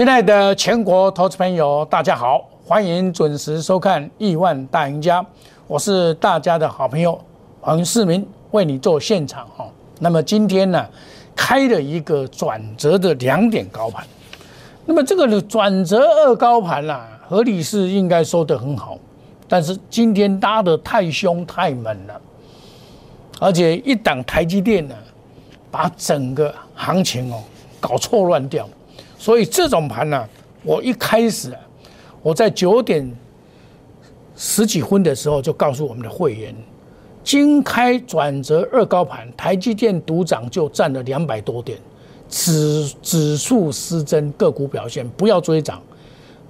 亲爱的全国投资朋友，大家好，欢迎准时收看《亿万大赢家》，我是大家的好朋友黄世明，为你做现场哈。那么今天呢，开了一个转折的两点高盘，那么这个转折二高盘啦，合理是应该收得很好，但是今天拉得太凶太猛了，而且一档台积电呢，把整个行情哦搞错乱掉。所以这种盘呢，我一开始我在九点十几分的时候就告诉我们的会员，经开转折二高盘，台积电独涨就占了两百多点，指指数失真，个股表现不要追涨，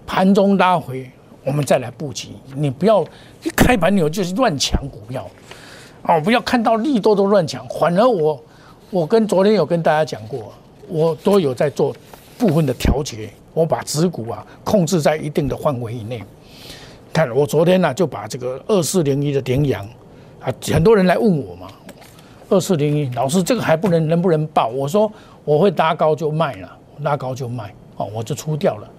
盘中拉回我们再来布局。你不要一开盘你就是乱抢股票，哦，不要看到利多都乱抢。反而我我跟昨天有跟大家讲过，我都有在做。部分的调节，我把持股啊控制在一定的范围以内。看我昨天呢就把这个二四零一的点阳啊，很多人来问我嘛，二四零一老师这个还不能能不能报？我说我会拉高就卖了，拉高就卖哦，我就出掉了。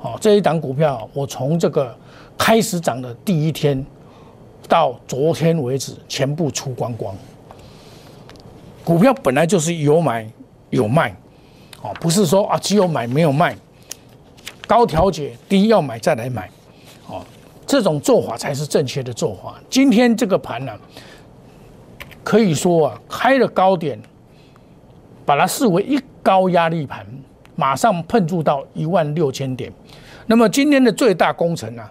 哦，这一档股票我从这个开始涨的第一天到昨天为止全部出光光。股票本来就是有买有卖。哦，不是说啊，只有买没有卖，高调节，低要买再来买，哦，这种做法才是正确的做法。今天这个盘呢，可以说啊，开了高点，把它视为一高压力盘，马上碰触到一万六千点。那么今天的最大工程呢，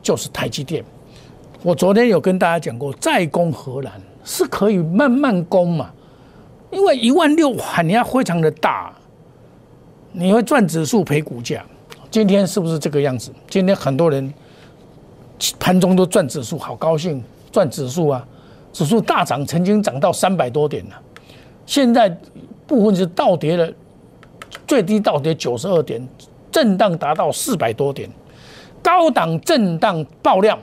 就是台积电。我昨天有跟大家讲过，再攻荷兰是可以慢慢攻嘛，因为一万六喊人家非常的大。你会赚指数赔股价，今天是不是这个样子？今天很多人盘中都赚指数，好高兴赚指数啊！指数大涨，曾经涨到三百多点呢，现在部分是倒跌了，最低倒跌九十二点，震荡达到四百多点，高档震荡爆量。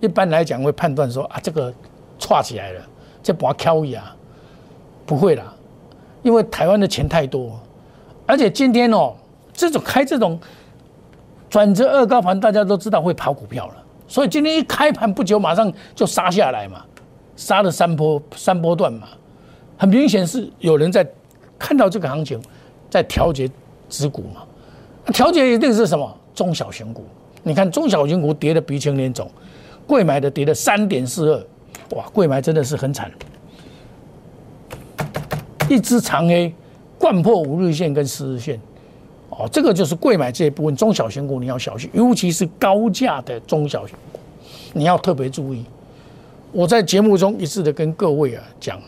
一般来讲会判断说啊，这个串起来了，这把敲一啊，不会啦，因为台湾的钱太多。而且今天哦，这种开这种转折二高盘，大家都知道会跑股票了，所以今天一开盘不久，马上就杀下来嘛，杀了三波三波段嘛，很明显是有人在看到这个行情，在调节持股嘛，调节一定是什么中小型股？你看中小型股跌的鼻青脸肿，贵买的跌了三点四二，哇，贵买真的是很惨，一只长 A。贯破五日线跟十日线，哦，这个就是贵买这一部分中小型股你要小心，尤其是高价的中小型股，你要特别注意。我在节目中一次的跟各位啊讲，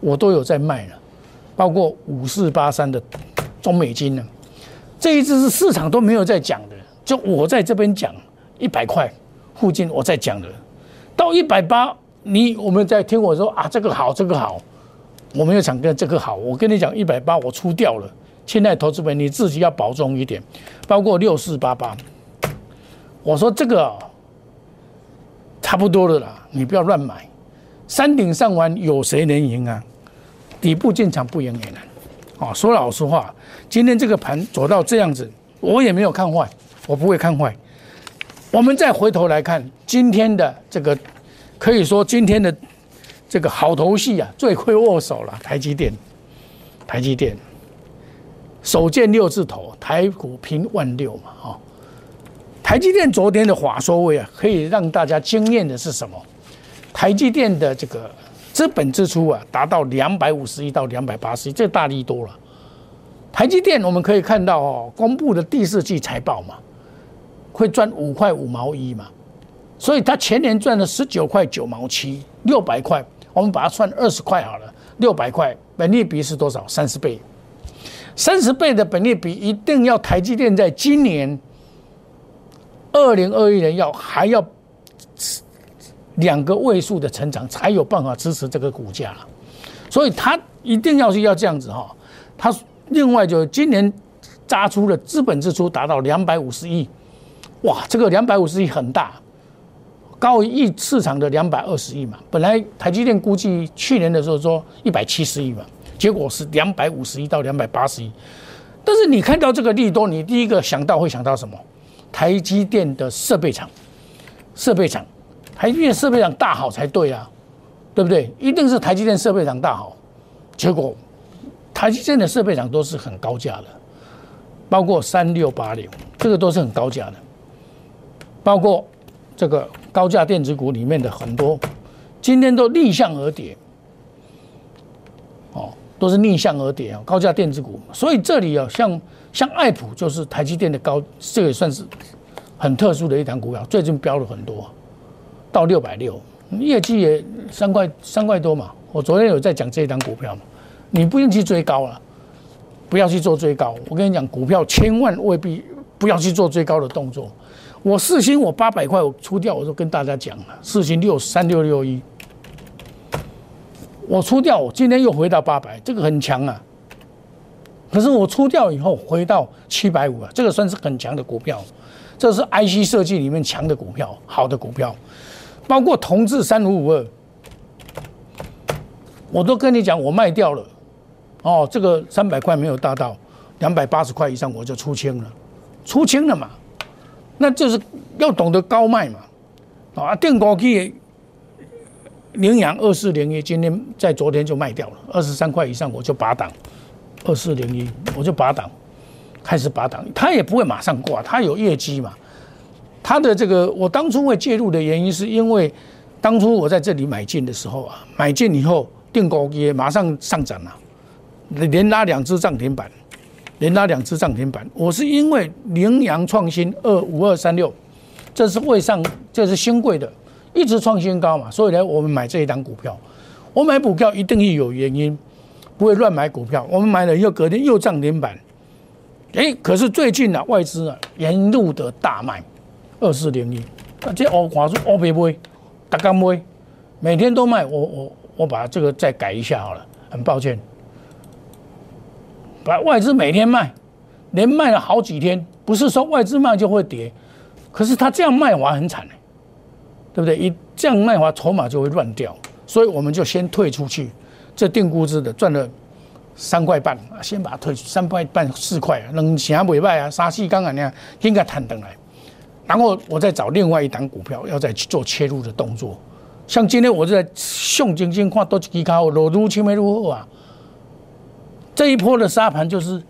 我都有在卖了，包括五四八三的中美金呢，这一支是市场都没有在讲的，就我在这边讲一百块附近我在讲的，到一百八，你我们在听我说啊，这个好，这个好。我没有想跟这个好，我跟你讲一百八我出掉了。现在投资本你自己要保重一点，包括六四八八，我说这个差不多了啦，你不要乱买。山顶上完有谁能赢啊？底部进场不赢也难。哦，说老实话，今天这个盘走到这样子，我也没有看坏，我不会看坏。我们再回头来看今天的这个，可以说今天的。这个好头戏啊，罪魁祸首了。台积电，台积电，首见六字头，台股平万六嘛，哈。台积电昨天的华收位啊，可以让大家惊艳的是什么？台积电的这个资本支出啊，达到两百五十亿到两百八十亿，这大力多了。台积电我们可以看到哦，公布的第四季财报嘛，会赚五块五毛一嘛，所以它前年赚了十九块九毛七，六百块。我们把它算二十块好了，六百块，本利比是多少？三十倍，三十倍的本利比一定要台积电在今年二零二一年要还要两个位数的成长，才有办法支持这个股价所以它一定要是要这样子哈。它另外就今年扎出的资本支出达到两百五十亿，哇，这个两百五十亿很大。高于市场的两百二十亿嘛，本来台积电估计去年的时候说一百七十亿嘛，结果是两百五十亿到两百八十亿，但是你看到这个利多，你第一个想到会想到什么？台积电的设备厂，设备厂，台积电设备厂大好才对啊，对不对？一定是台积电设备厂大好。结果台积电的设备厂都是很高价的，包括三六八零，这个都是很高价的，包括这个高价电子股里面的很多，今天都逆向而跌。哦都是逆向而跌啊，高价电子股，所以这里啊，像像爱普就是台积电的高，这也算是很特殊的一档股票，最近飙了很多，到六百六，业绩也三块三块多嘛。我昨天有在讲这一档股票嘛，你不用去追高了，不要去做追高。我跟你讲，股票千万未必不要去做追高的动作。我四星我八百块我出掉，我都跟大家讲了，四星六三六六一。我出掉，我今天又回到八百，这个很强啊。可是我出掉以后回到七百五啊，这个算是很强的股票。这是 IC 设计里面强的股票，好的股票，包括同志三五五二，我都跟你讲，我卖掉了。哦，这个三百块没有达到，两百八十块以上我就出清了，出清了嘛。那就是要懂得高卖嘛。啊，电锅机。羚羊二四零一，今天在昨天就卖掉了，二十三块以上我就拔档，二四零一我就拔档，开始拔档，它也不会马上挂，它有业绩嘛。它的这个我当初会介入的原因，是因为当初我在这里买进的时候啊，买进以后电锅也马上上涨了，连拉两只涨停板，连拉两只涨停板。我是因为羚羊创新二五二三六，这是会上，这是新贵的。一直创新高嘛，所以呢，我们买这一档股票，我买股票一定有原因，不会乱买股票。我们买了以后，隔天又涨停板，哎，可是最近呢，外资啊沿路的大卖，二四零一，啊，这欧华住欧别卖，大刚卖，每天都卖，我我我把这个再改一下好了，很抱歉，把外资每天卖，连卖了好几天，不是说外资卖就会跌，可是他这样卖完很惨对不对？一这样卖话，筹码就会乱掉，所以我们就先退出去。这定估值的赚了三块半，先把它退三块半四块，能行不败啊？沙细刚啊那样应该弹登来，然后我再找另外一档股票，要再去做切入的动作。像今天我在熊晶晶看多几高，裸如青梅如何啊？这一波的沙盘就是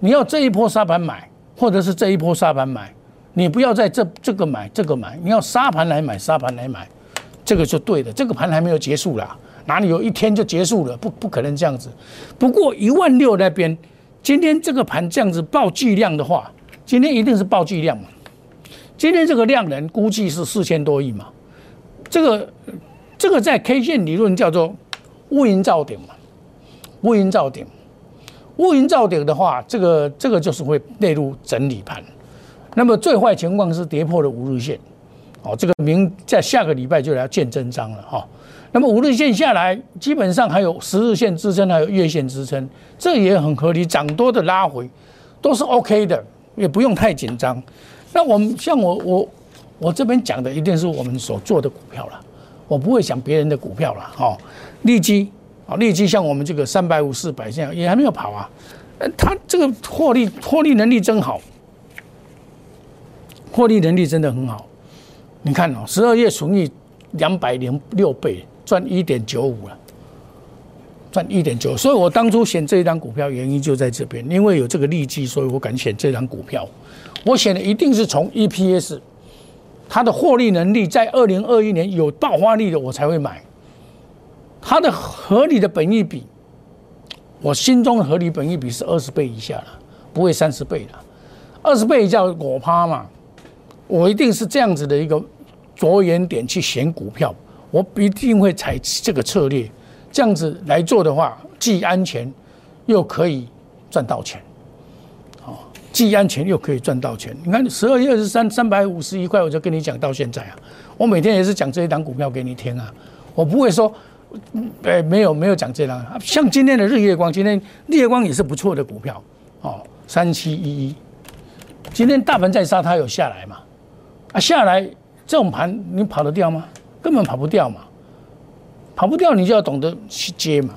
你要这一波沙盘买，或者是这一波沙盘买。你不要在这这个买这个买，你要沙盘来买沙盘来买，这个就对的。这个盘还没有结束啦，哪里有一天就结束了？不不可能这样子。不过一万六那边，今天这个盘这样子爆巨量的话，今天一定是爆巨量嘛。今天这个量能估计是四千多亿嘛。这个这个在 K 线理论叫做乌云罩顶嘛，乌云罩顶，乌云罩顶的话，这个这个就是会列入整理盘。那么最坏情况是跌破了五日线，哦，这个明在下个礼拜就要见真章了哈。那么五日线下来，基本上还有十日线支撑，还有月线支撑，这也很合理，涨多的拉回都是 OK 的，也不用太紧张。那我们像我我我这边讲的一定是我们所做的股票了，我不会讲别人的股票了哈。利基啊，利基像我们这个三百五四百这样也还没有跑啊，呃，它这个获利获利能力真好。获利能力真的很好，你看哦，十二月存益两百零六倍，赚一点九五了，赚一点九。所以我当初选这一张股票原因就在这边，因为有这个利基，所以我敢选这张股票。我选的一定是从 EPS，它的获利能力在二零二一年有爆发力的，我才会买。它的合理的本益比，我心中的合理本益比是二十倍以下了，不会三十倍的，二十倍叫我趴嘛。我一定是这样子的一个着眼点去选股票，我一定会采取这个策略，这样子来做的话，既安全又可以赚到钱，哦，既安全又可以赚到钱。你看十二月二十三三百五十一块，我就跟你讲到现在啊，我每天也是讲这一档股票给你听啊，我不会说，嗯哎，没有没有讲这档，像今天的日月光，今天日月光也是不错的股票，哦，三七一一，今天大盘在杀，它有下来嘛？啊，下来这种盘你跑得掉吗？根本跑不掉嘛，跑不掉你就要懂得去接嘛。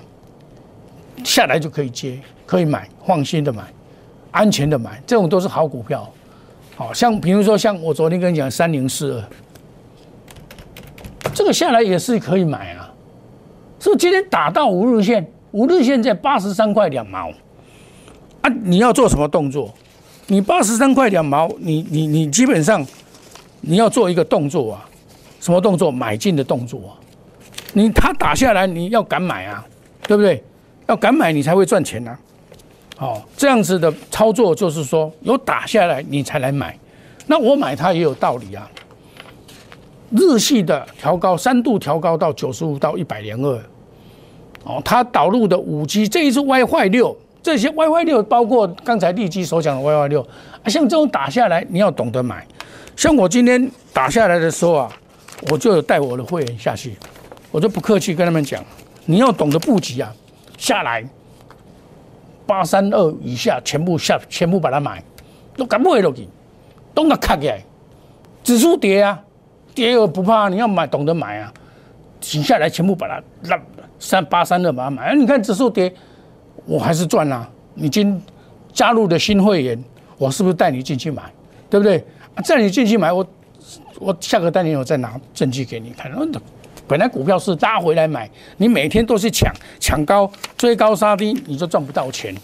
下来就可以接，可以买，放心的买。安全的买，这种都是好股票。好像比如说像我昨天跟你讲三零四二，这个下来也是可以买啊。是今天打到五日线？五日线在八十三块两毛啊！你要做什么动作？你八十三块两毛，你你你基本上你要做一个动作啊，什么动作？买进的动作啊！你它打下来，你要敢买啊，对不对？要敢买，你才会赚钱啊。好，这样子的操作就是说，有打下来你才来买。那我买它也有道理啊。日系的调高三度调高到九十五到一百零二，哦，它导入的五 G 这一次 WiFi 六，这些 WiFi 六包括刚才立基所讲的 WiFi 六啊，像这种打下来你要懂得买。像我今天打下来的时候啊，我就带我的会员下去，我就不客气跟他们讲，你要懂得布局啊，下来八三二以下全部下全部把它买，都敢不回落去，都给卡起来，指数跌啊。跌又不怕，你要买懂得买啊！停下来全部把它让三八三二把它买。你看指数跌，我还是赚啦。你今加入的新会员，我是不是带你进去买？对不对？带你进去买，我我下个单年我再拿证据给你看。本来股票是拉回来买，你每天都是抢抢高追高杀低，你就赚不到钱。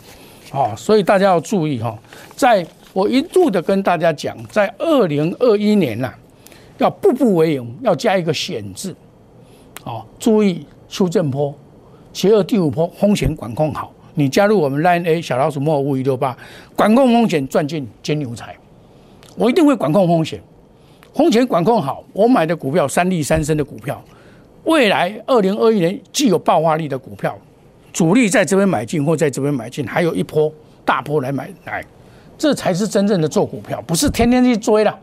哦，所以大家要注意哈，在我一度的跟大家讲，在二零二一年呐。要步步为营，要加一个险字，哦，注意出正坡，邪恶第五坡风险管控好。你加入我们 Line A 小老鼠莫五一六八，管控风险赚进金牛财。我一定会管控风险，风险管控好，我买的股票三利三升的股票，未来二零二一年既有爆发力的股票，主力在这边买进或在这边买进，还有一波大波来买来，这才是真正的做股票，不是天天去追了。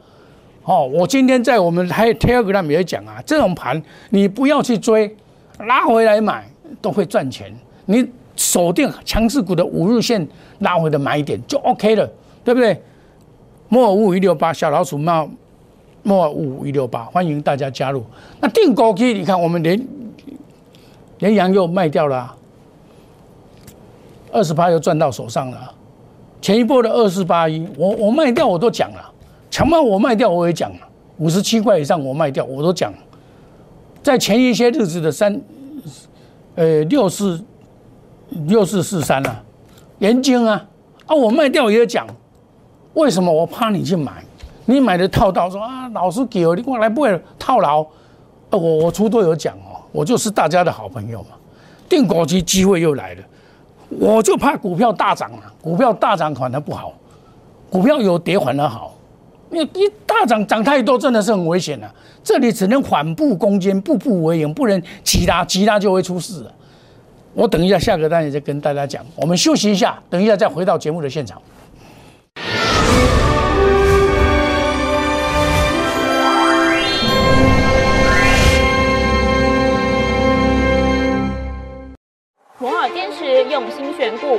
哦，我今天在我们还有 Telegram 也讲啊，这种盘你不要去追，拉回来买都会赚钱。你锁定强势股的五日线拉回的买点就 OK 了，对不对？莫尔五五一六八小老鼠冒摩尔五五一六八，欢迎大家加入。那定高 K，你看我们连连阳又卖掉了，二十八又赚到手上了。前一波的二四八一，我我卖掉我都讲了。强卖我卖掉，我也讲了五十七块以上我卖掉，我都讲。在前一些日子的三，呃六四六四四三啊，严晶啊，啊我卖掉也讲，为什么？我怕你去买，你买的套到说啊，老师给我，你过来不会套牢？我我出都有讲哦，我就是大家的好朋友嘛。定股机机会又来了，我就怕股票大涨啊，股票大涨反而不好，股票有跌反而好。你一大涨涨太多，真的是很危险的。这里只能缓步攻坚，步步为营，不能急拉，急拉就会出事了。我等一下下个单元再跟大家讲。我们休息一下，等一下再回到节目的现场。摩尔坚持用心选股，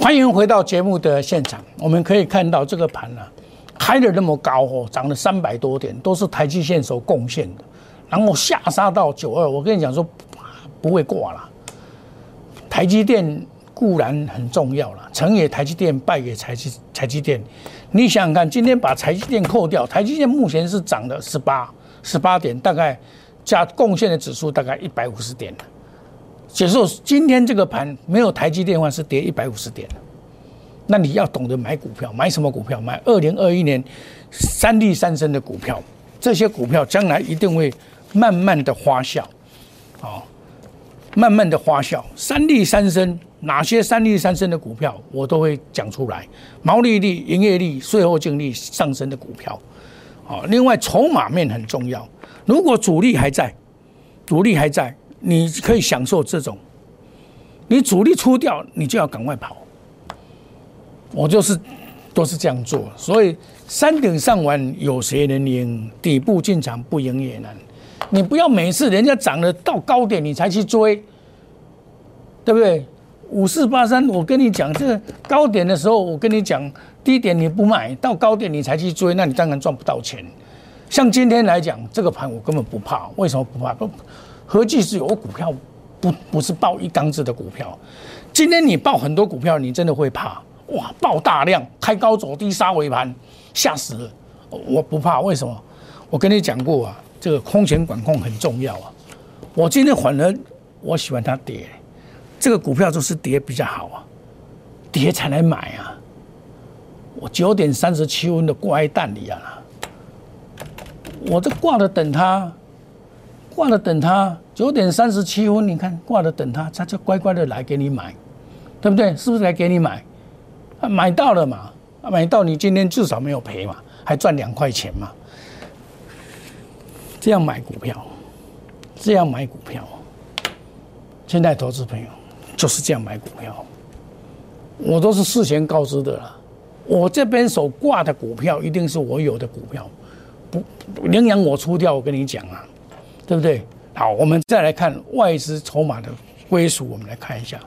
欢迎回到节目的现场。我们可以看到这个盘呢，开的那么高哦，涨了三百多点，都是台积线所贡献的。然后下杀到九二，我跟你讲说不会挂了。台积电固然很重要了，成也台积电，败也台积台积电。你想想看，今天把台积电扣掉，台积电目前是涨了十八十八点，大概加贡献的指数大概一百五十点解说今天这个盘没有台积电话是跌一百五十点那你要懂得买股票，买什么股票？买二零二一年三利三升的股票，这些股票将来一定会慢慢的发酵，啊，慢慢的发酵。三利三升，哪些三利三升的股票，我都会讲出来。毛利率、营业利、税后净利上升的股票，啊，另外筹码面很重要。如果主力还在，主力还在，你可以享受这种。你主力出掉，你就要赶快跑。我就是都是这样做，所以山顶上完有谁能赢？底部进场不赢也难。你不要每次人家涨了到高点你才去追，对不对？五四八三，我跟你讲，这个高点的时候，我跟你讲，低点你不买到高点你才去追，那你当然赚不到钱。像今天来讲，这个盘我根本不怕，为什么不怕？不合计是有股票。不不是报一缸子的股票，今天你报很多股票，你真的会怕哇！报大量，开高走低，杀尾盘，吓死了。我不怕，为什么？我跟你讲过啊，这个空前管控很重要啊。我今天反而我喜欢它跌，这个股票就是跌比较好啊，跌才来买啊。我九点三十七分的挂在蛋里啊，我这挂着等它。挂了等他九点三十七分，你看挂了等他，他就乖乖的来给你买，对不对？是不是来给你买？啊，买到了嘛？买到你今天至少没有赔嘛，还赚两块钱嘛？这样买股票，这样买股票，现在投资朋友就是这样买股票，我都是事先告知的了。我这边手挂的股票一定是我有的股票，不领养我出掉，我跟你讲啊。对不对？好，我们再来看外资筹码的归属。我们来看一下，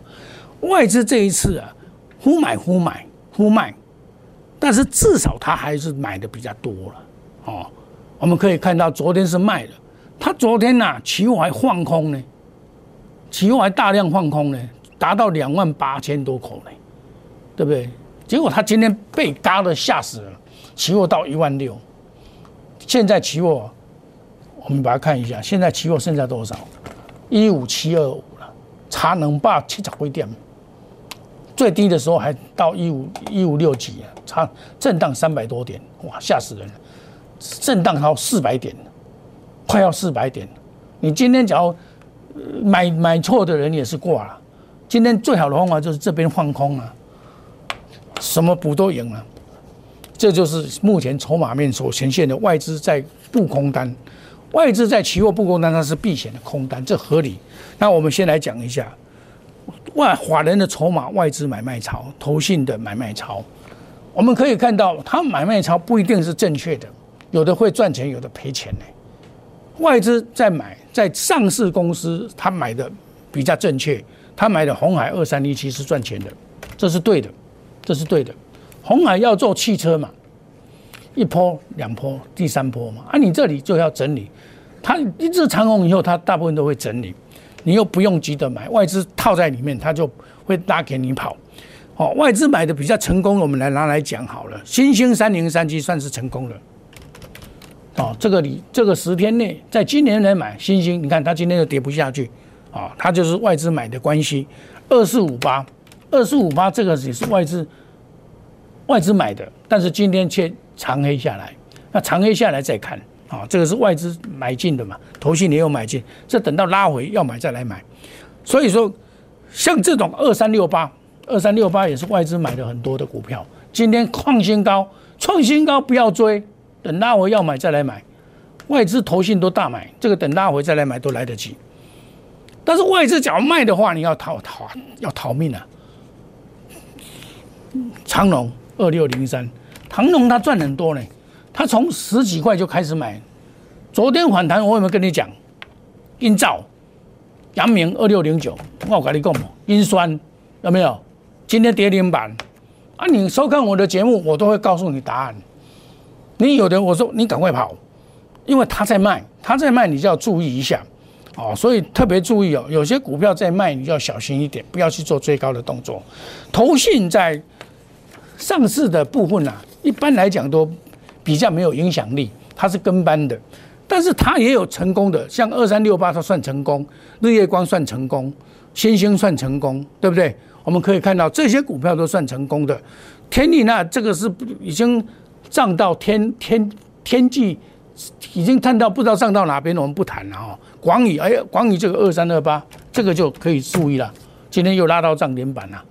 外资这一次啊，忽买忽买忽卖，但是至少他还是买的比较多了哦。我们可以看到，昨天是卖的，他昨天呐，期货还放空呢，期货还大量放空呢，达到两万八千多口呢，对不对？结果他今天被嘎的吓死了，期货到一万六，现在期货。我们把它看一下，现在期货剩下多少？一五七二五了，差能把七十几点，最低的时候还到一五一五六几啊，差震荡三百多点，哇，吓死人了！震荡到四百点，快要四百点。你今天只要买买错的人也是挂了。今天最好的方法就是这边放空啊，什么补都赢了。这就是目前筹码面所呈现的外资在布空单。外资在期货不空单，它是避险的空单，这合理。那我们先来讲一下外法人的筹码，外资买卖潮，投信的买卖潮。我们可以看到，它买卖潮不一定是正确的，有的会赚钱，有的赔钱呢。外资在买，在上市公司，他买的比较正确，他买的红海二三一七是赚钱的，这是对的，这是对的。红海要做汽车嘛？一波、两波、第三波嘛，啊，你这里就要整理，它一直长红以后，它大部分都会整理，你又不用急着买，外资套在里面，它就会拉给你跑。哦，外资买的比较成功，我们来拿来讲好了。新兴三零三七算是成功了。哦，这个你这个十天内，在今年来买新兴，你看它今天就跌不下去，啊，它就是外资买的关系。二四五八，二四五八这个也是外资外资买的，但是今天却。长黑下来，那长黑下来再看啊，这个是外资买进的嘛，投信也有买进，这等到拉回要买再来买。所以说，像这种二三六八、二三六八也是外资买的很多的股票，今天创新高，创新高不要追，等拉回要买再来买。外资投信都大买，这个等拉回再来买都来得及。但是外资假如卖的话，你要逃逃要逃命啊！长隆二六零三。长隆他赚很多呢，他从十几块就开始买。昨天反弹，我有没有跟你讲？英兆、阳明二六零九，我跟你讲，阴酸有没有？今天跌停板啊！你收看我的节目，我都会告诉你答案。你有的我说你赶快跑，因为他在卖，他在卖，你就要注意一下哦。所以特别注意哦，有些股票在卖，你就要小心一点，不要去做追高的动作。投信在上市的部分啊。一般来讲都比较没有影响力，它是跟班的，但是它也有成功的，像二三六八它算成功，日月光算成功，星星算成功，对不对？我们可以看到这些股票都算成功的。天利那这个是已经涨到天天天际，已经探到不知道涨到哪边，我们不谈了哦。广宇，哎呀，广宇这个二三二八，这个就可以注意了。今天又拉到涨停板了，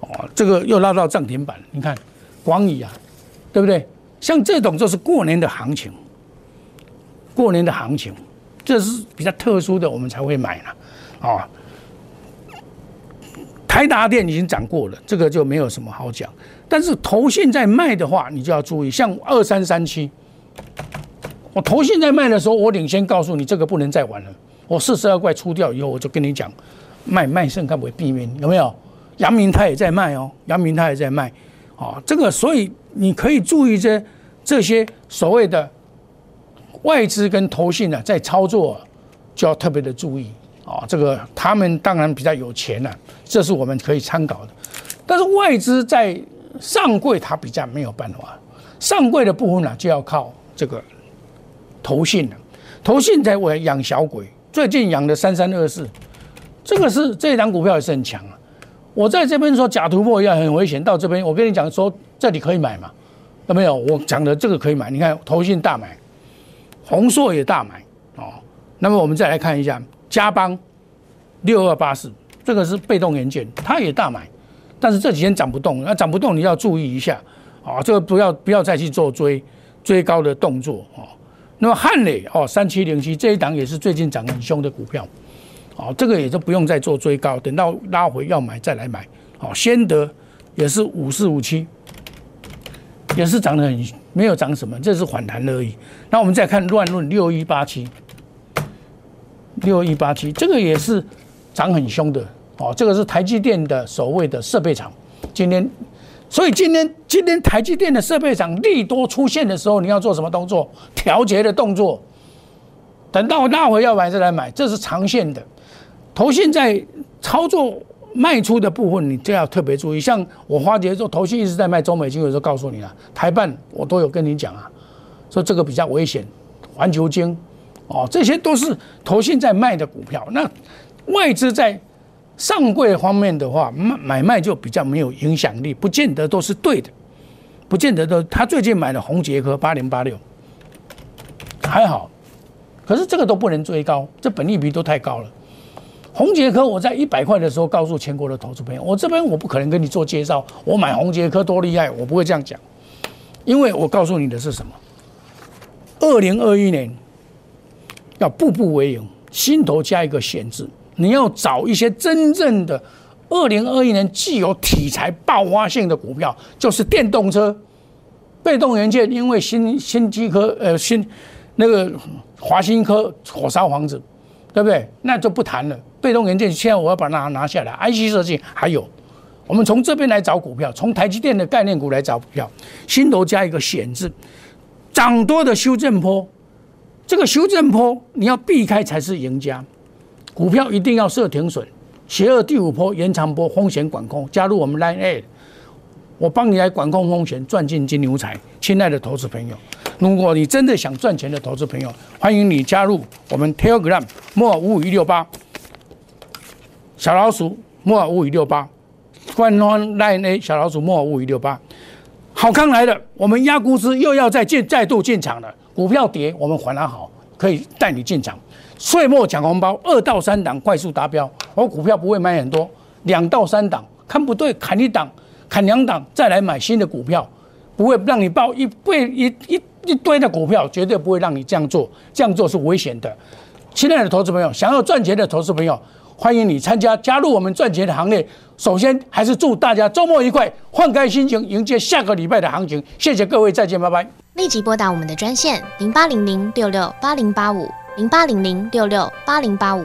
哦，这个又拉到涨停板，你看广宇啊，对不对？像这种就是过年的行情，过年的行情，这是比较特殊的，我们才会买了，啊。台达电已经涨过了，这个就没有什么好讲。但是头现在卖的话，你就要注意，像二三三七，我头现在卖的时候，我领先告诉你，这个不能再玩了。我四十二块出掉以后，我就跟你讲，卖卖剩看不会避免有没有？阳明他也在卖哦，阳明他也在卖，啊，这个所以你可以注意这这些所谓的外资跟投信呢，在操作就要特别的注意。啊，这个他们当然比较有钱了，这是我们可以参考的。但是外资在上柜，它比较没有办法。上柜的部分呢，就要靠这个投信了。投信在我养小鬼，最近养的三三二四，这个是这一档股票也是很强啊。我在这边说假突破要很危险，到这边我跟你讲说这里可以买嘛，有没有？我讲的这个可以买，你看投信大买，宏硕也大买哦。那么我们再来看一下。加邦六二八四，这个是被动元件，它也大买，但是这几天涨不动，那涨不动你要注意一下啊，这个不要不要再去做追追高的动作啊。那么汉磊哦三七零七这一档也是最近涨很凶的股票，哦，这个也就不用再做追高，等到拉回要买再来买。哦，先得也是五四五七，也是涨得很没有涨什么，这是反弹而已。那我们再看乱论六一八七。六一八七，这个也是涨很凶的哦。这个是台积电的所谓的设备厂，今天，所以今天今天台积电的设备厂利多出现的时候，你要做什么动作？调节的动作。等到拉回要买再来买，这是长线的。头现在操作卖出的部分，你就要特别注意。像我花节做头信一直在卖中美金，有时候告诉你了，台办我都有跟你讲啊，说这个比较危险，环球金。哦，这些都是投信在卖的股票。那外资在上柜方面的话，买买卖就比较没有影响力，不见得都是对的，不见得都。他最近买了红杰科八零八六，还好，可是这个都不能追高，这本利比都太高了。红杰科我在一百块的时候告诉全国的投资朋友，我这边我不可能跟你做介绍，我买红杰科多厉害，我不会这样讲，因为我告诉你的是什么？二零二一年。要步步为营，心头加一个险字。你要找一些真正的二零二一年具有题材爆发性的股票，就是电动车、被动元件。因为新新机科呃新那个华新科火烧房子，对不对？那就不谈了。被动元件现在我要把它拿下来。IC 设计还有，我们从这边来找股票，从台积电的概念股来找股票，心头加一个险字，涨多的修正坡。这个修正坡你要避开才是赢家，股票一定要设停损，邪恶第五波延长波风险管控，加入我们 Line A，我帮你来管控风险，赚进金牛财。亲爱的投资朋友，如果你真的想赚钱的投资朋友，欢迎你加入我们 Telegram 莫五五一六八小老鼠莫尔五五六八官方 Line A 小老鼠莫尔五五六八，好康来了，我们压估值又要再进再度进场了。股票跌，我们还它好，可以带你进场。岁末抢红包，二到三档快速达标。我股票不会买很多，两到三档，看不对砍一档，砍两档再来买新的股票，不会让你报一倍一一一堆的股票，绝对不会让你这样做，这样做是危险的。亲爱的投资朋友，想要赚钱的投资朋友，欢迎你参加加入我们赚钱的行列。首先还是祝大家周末愉快，换开心情，迎接下个礼拜的行情。谢谢各位，再见，拜拜。立即拨打我们的专线零八零零六六八零八五零八零零六六八零八五